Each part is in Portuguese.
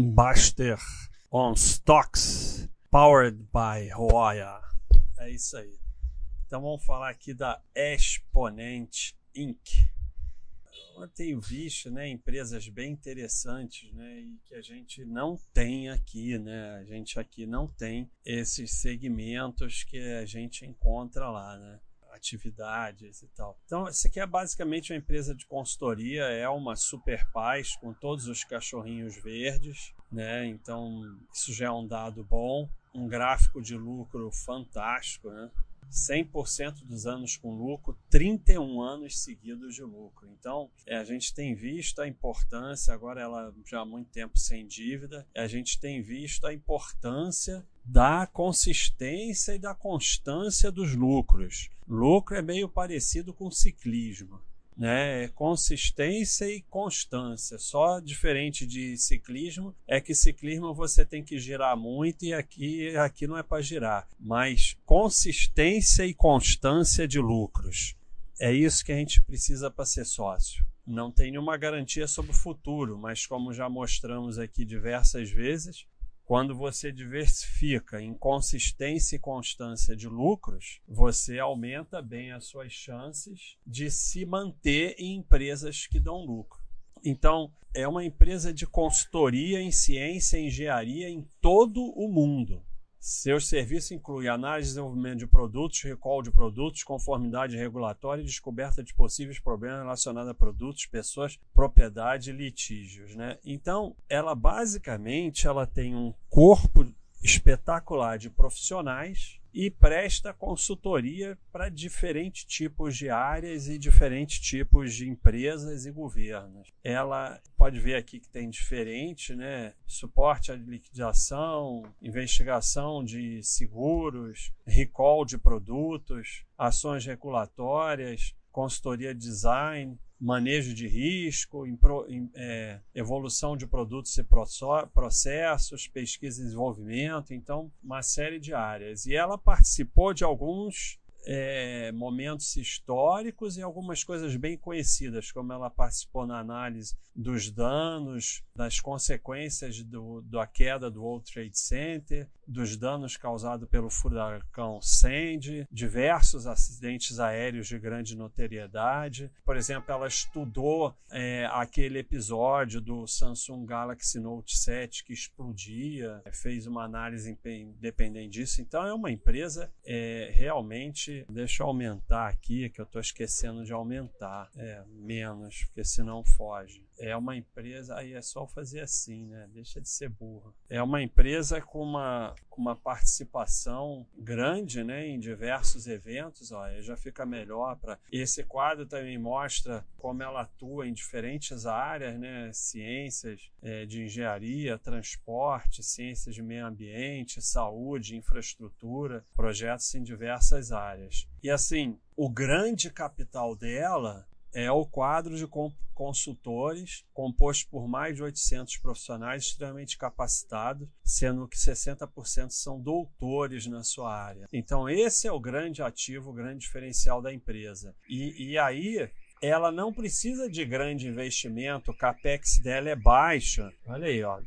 Baster on Stocks, powered by Roya. É isso aí. Então vamos falar aqui da Exponent Inc. Eu tenho visto né, empresas bem interessantes né, e que a gente não tem aqui. Né? A gente aqui não tem esses segmentos que a gente encontra lá. Né? Atividades e tal. Então, isso aqui é basicamente uma empresa de consultoria, é uma super paz com todos os cachorrinhos verdes, né? Então, isso já é um dado bom, um gráfico de lucro fantástico, né? 100% dos anos com lucro, 31 anos seguidos de lucro. Então, é, a gente tem visto a importância, agora ela já há muito tempo sem dívida, a gente tem visto a importância da consistência e da constância dos lucros. Lucro é meio parecido com ciclismo né? Consistência e constância. Só diferente de ciclismo é que ciclismo você tem que girar muito e aqui aqui não é para girar, mas consistência e constância de lucros. É isso que a gente precisa para ser sócio. Não tem nenhuma garantia sobre o futuro, mas como já mostramos aqui diversas vezes, quando você diversifica em consistência e constância de lucros, você aumenta bem as suas chances de se manter em empresas que dão lucro. Então, é uma empresa de consultoria em ciência e engenharia em todo o mundo. Seus serviços incluem análise e desenvolvimento de produtos, recall de produtos, conformidade regulatória e descoberta de possíveis problemas relacionados a produtos, pessoas, propriedade e litígios. Né? Então, ela basicamente ela tem um corpo espetacular de profissionais e presta consultoria para diferentes tipos de áreas e diferentes tipos de empresas e governos. Ela pode ver aqui que tem diferente, né? Suporte à liquidação, investigação de seguros, recall de produtos, ações regulatórias, consultoria design, manejo de risco, é, evolução de produtos e processos, pesquisa e desenvolvimento, então uma série de áreas. E ela participou de alguns é, momentos históricos e algumas coisas bem conhecidas, como ela participou na análise dos danos, das consequências do, da queda do World Trade Center, dos danos causados pelo furacão Sandy, diversos acidentes aéreos de grande notoriedade. Por exemplo, ela estudou é, aquele episódio do Samsung Galaxy Note 7 que explodia, fez uma análise independente disso. Então, é uma empresa é, realmente gente. Deixa eu aumentar aqui, que eu estou esquecendo de aumentar. É, menos, porque senão foge. É uma empresa, aí é só fazer assim, né? Deixa de ser burro. É uma empresa com uma, uma participação grande né, em diversos eventos, ó, já fica melhor para. Esse quadro também mostra como ela atua em diferentes áreas, né? Ciências é, de engenharia, transporte, ciências de meio ambiente, saúde, infraestrutura, projetos em diversas áreas. E assim, o grande capital dela é o quadro de consultores composto por mais de 800 profissionais extremamente capacitados, sendo que 60% são doutores na sua área. Então, esse é o grande ativo, o grande diferencial da empresa. E, e aí, ela não precisa de grande investimento, o capex dela é baixo. Olha aí, ó.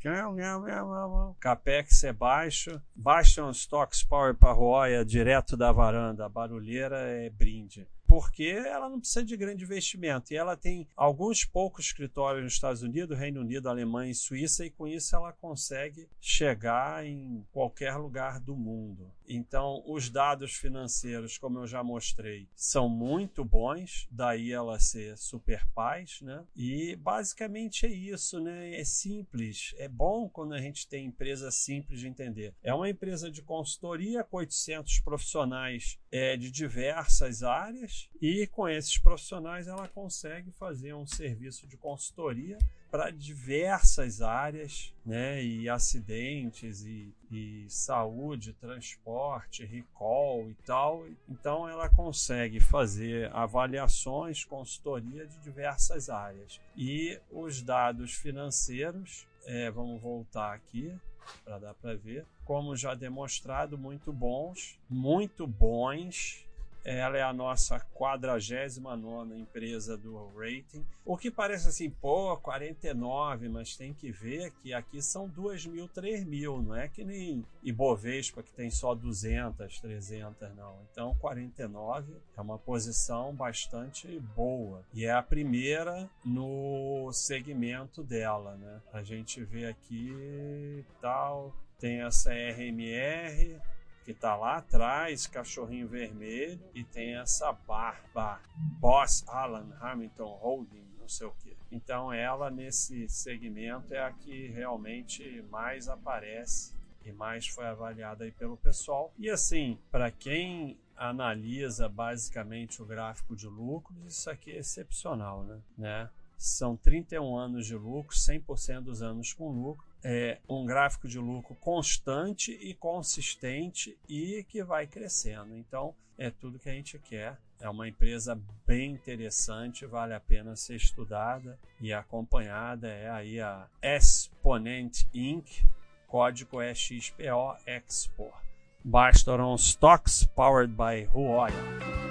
Capex é baixo, baixa um stocks power para roia direto da varanda, a barulheira é brinde porque ela não precisa de grande investimento e ela tem alguns poucos escritórios nos Estados Unidos, Reino Unido, Alemanha e Suíça, e com isso ela consegue chegar em qualquer lugar do mundo. Então, os dados financeiros, como eu já mostrei, são muito bons, daí ela ser super paz, né? E basicamente é isso, né? É simples, é bom quando a gente tem empresa simples de entender. É uma empresa de consultoria com 800 profissionais é, de diversas áreas e com esses profissionais ela consegue fazer um serviço de consultoria para diversas áreas, né, e acidentes e, e saúde, transporte, recall e tal. Então ela consegue fazer avaliações, consultoria de diversas áreas. E os dados financeiros, é, vamos voltar aqui para dar para ver, como já demonstrado, muito bons, muito bons ela é a nossa 49 empresa do rating. O que parece assim, pô, 49, mas tem que ver que aqui são 2 mil, 3 mil, não é que nem Ibovespa que tem só 200, 300, não. Então 49 é uma posição bastante boa e é a primeira no segmento dela, né? A gente vê aqui tal, tem essa RMR, que está lá atrás, cachorrinho vermelho, e tem essa barba, Boss Alan Hamilton Holding, não sei o que. Então ela nesse segmento é a que realmente mais aparece e mais foi avaliada aí pelo pessoal. E assim, para quem analisa basicamente o gráfico de lucros, isso aqui é excepcional, né? né? São 31 anos de lucro, 100% dos anos com lucro é, um gráfico de lucro constante e consistente e que vai crescendo. Então, é tudo que a gente quer. É uma empresa bem interessante, vale a pena ser estudada e acompanhada. É aí a Exponent Inc., código é XPO Export. Bastoron Stocks, powered by Huoya.